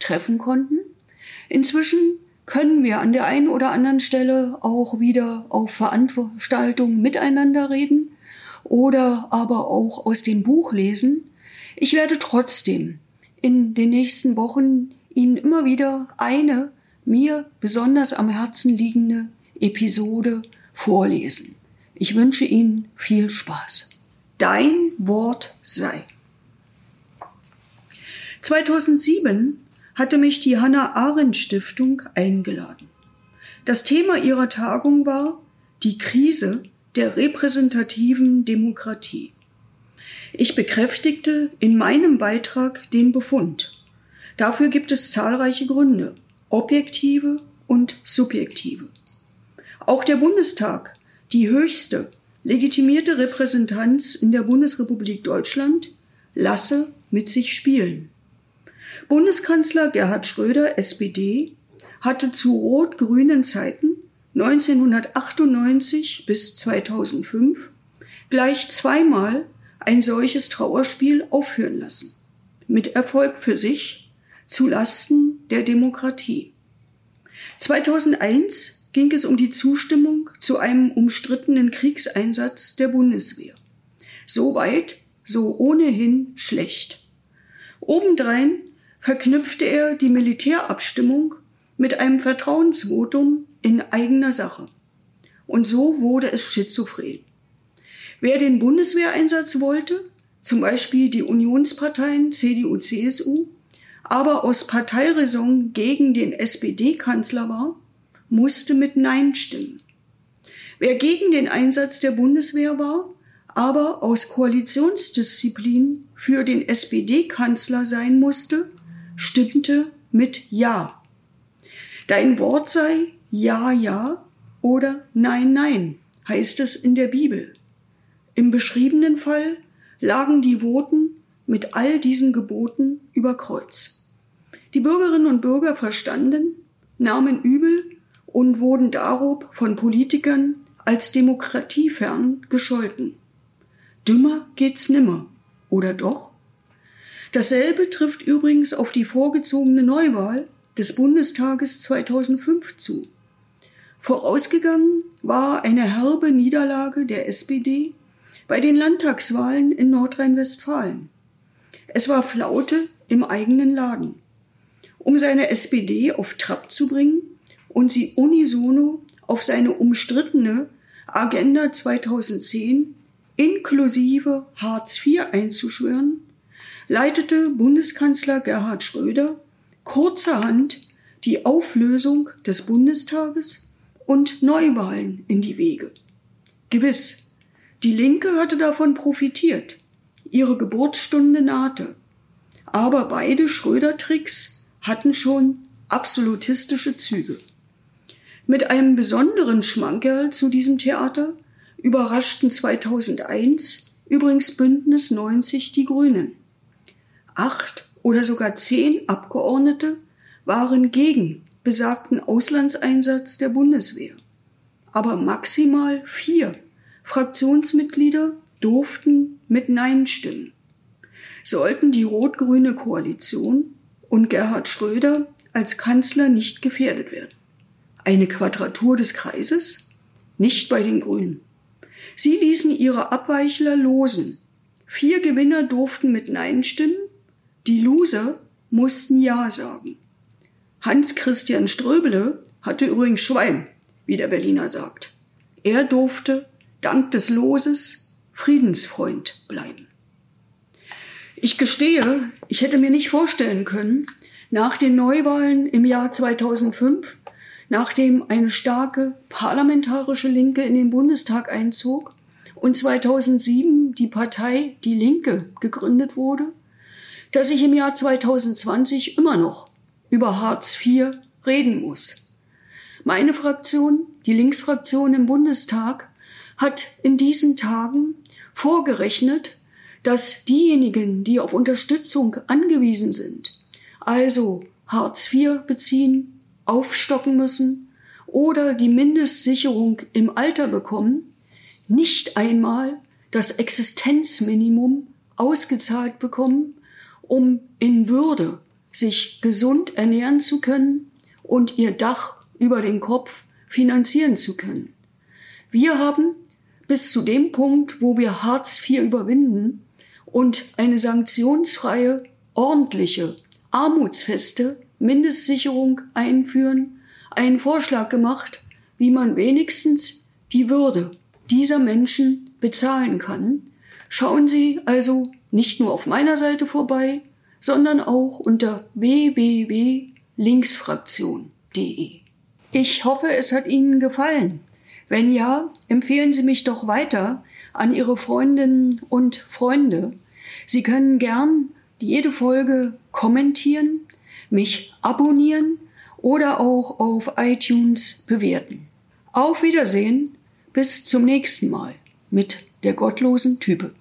treffen konnten. Inzwischen können wir an der einen oder anderen Stelle auch wieder auf Veranstaltungen miteinander reden oder aber auch aus dem Buch lesen. Ich werde trotzdem in den nächsten Wochen Ihnen immer wieder eine mir besonders am Herzen liegende Episode vorlesen. Ich wünsche Ihnen viel Spaß. Dein Wort sei. 2007 hatte mich die Hannah Arendt Stiftung eingeladen. Das Thema ihrer Tagung war die Krise der repräsentativen Demokratie. Ich bekräftigte in meinem Beitrag den Befund. Dafür gibt es zahlreiche Gründe, objektive und subjektive. Auch der Bundestag, die höchste legitimierte Repräsentanz in der Bundesrepublik Deutschland, lasse mit sich spielen. Bundeskanzler Gerhard Schröder, SPD, hatte zu rot-grünen Zeiten 1998 bis 2005 gleich zweimal ein solches Trauerspiel aufführen lassen. Mit Erfolg für sich, zu Lasten der Demokratie. 2001 ging es um die Zustimmung zu einem umstrittenen Kriegseinsatz der Bundeswehr. Soweit, so ohnehin schlecht. Obendrein verknüpfte er die Militärabstimmung mit einem Vertrauensvotum in eigener Sache. Und so wurde es schizophren. Wer den Bundeswehreinsatz wollte, zum Beispiel die Unionsparteien CDU, CSU, aber aus Parteiräson gegen den SPD-Kanzler war, musste mit Nein stimmen. Wer gegen den Einsatz der Bundeswehr war, aber aus Koalitionsdisziplin für den SPD-Kanzler sein musste, stimmte mit Ja. Dein Wort sei Ja, Ja oder Nein, Nein, heißt es in der Bibel. Im beschriebenen Fall lagen die Voten mit all diesen Geboten über Kreuz. Die Bürgerinnen und Bürger verstanden, nahmen übel und wurden darob von Politikern als demokratiefern gescholten. Dümmer geht's nimmer, oder doch? Dasselbe trifft übrigens auf die vorgezogene Neuwahl des Bundestages 2005 zu. Vorausgegangen war eine herbe Niederlage der SPD bei den Landtagswahlen in Nordrhein-Westfalen. Es war Flaute im eigenen Laden. Um seine SPD auf Trab zu bringen und sie unisono auf seine umstrittene Agenda 2010 inklusive Hartz IV einzuschwören, leitete Bundeskanzler Gerhard Schröder kurzerhand die Auflösung des Bundestages und Neuwahlen in die Wege. Gewiss, die Linke hatte davon profitiert. Ihre Geburtsstunde nahte. Aber beide Schröder-Tricks hatten schon absolutistische Züge. Mit einem besonderen Schmankerl zu diesem Theater überraschten 2001 übrigens Bündnis 90 die Grünen. Acht oder sogar zehn Abgeordnete waren gegen besagten Auslandseinsatz der Bundeswehr. Aber maximal vier Fraktionsmitglieder durften mit Nein stimmen. Sollten die rot-grüne Koalition und Gerhard Schröder als Kanzler nicht gefährdet werden. Eine Quadratur des Kreises? Nicht bei den Grünen. Sie ließen ihre Abweichler losen. Vier Gewinner durften mit Nein stimmen, die Loser mussten Ja sagen. Hans Christian Ströbele hatte übrigens Schwein, wie der Berliner sagt. Er durfte, dank des Loses, Friedensfreund bleiben. Ich gestehe, ich hätte mir nicht vorstellen können, nach den Neuwahlen im Jahr 2005, nachdem eine starke parlamentarische Linke in den Bundestag einzog und 2007 die Partei Die Linke gegründet wurde, dass ich im Jahr 2020 immer noch über Hartz IV reden muss. Meine Fraktion, die Linksfraktion im Bundestag, hat in diesen Tagen vorgerechnet, dass diejenigen, die auf Unterstützung angewiesen sind, also Hartz IV beziehen, aufstocken müssen oder die Mindestsicherung im Alter bekommen, nicht einmal das Existenzminimum ausgezahlt bekommen, um in Würde sich gesund ernähren zu können und ihr Dach über den Kopf finanzieren zu können. Wir haben bis zu dem Punkt, wo wir Hartz IV überwinden und eine sanktionsfreie, ordentliche, armutsfeste Mindestsicherung einführen, einen Vorschlag gemacht, wie man wenigstens die Würde dieser Menschen bezahlen kann. Schauen Sie also nicht nur auf meiner Seite vorbei, sondern auch unter www.linksfraktion.de. Ich hoffe, es hat Ihnen gefallen. Wenn ja, empfehlen Sie mich doch weiter an Ihre Freundinnen und Freunde. Sie können gern jede Folge kommentieren, mich abonnieren oder auch auf iTunes bewerten. Auf Wiedersehen, bis zum nächsten Mal mit der gottlosen Type.